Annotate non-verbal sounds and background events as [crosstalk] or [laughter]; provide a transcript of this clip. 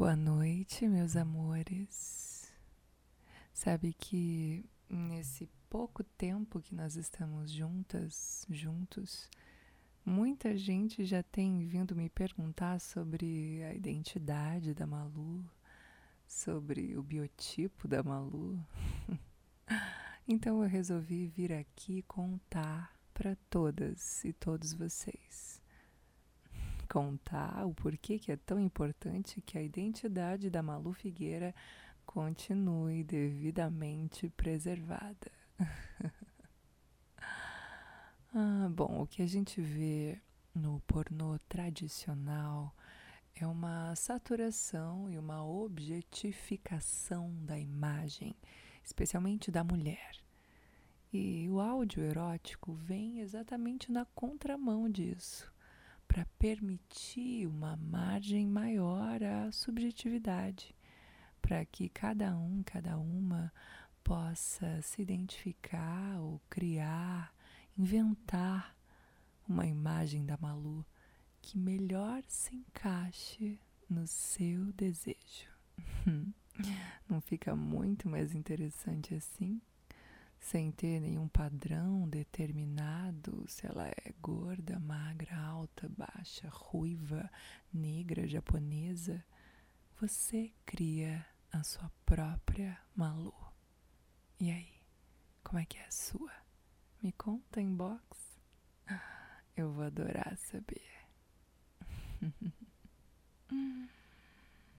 Boa noite, meus amores. Sabe que nesse pouco tempo que nós estamos juntas, juntos, muita gente já tem vindo me perguntar sobre a identidade da Malu, sobre o biotipo da Malu. [laughs] então eu resolvi vir aqui contar para todas e todos vocês contar o porquê que é tão importante que a identidade da Malu Figueira continue devidamente preservada. [laughs] ah, bom, o que a gente vê no pornô tradicional é uma saturação e uma objetificação da imagem, especialmente da mulher. E o áudio erótico vem exatamente na contramão disso para permitir uma margem maior à subjetividade, para que cada um, cada uma possa se identificar ou criar, inventar uma imagem da Malu que melhor se encaixe no seu desejo. [laughs] Não fica muito mais interessante assim? Sem ter nenhum padrão determinado, se ela é gorda, magra, alta, baixa, ruiva, negra, japonesa, você cria a sua própria Malu. E aí, como é que é a sua? Me conta em box. [laughs] Eu vou adorar saber. [laughs]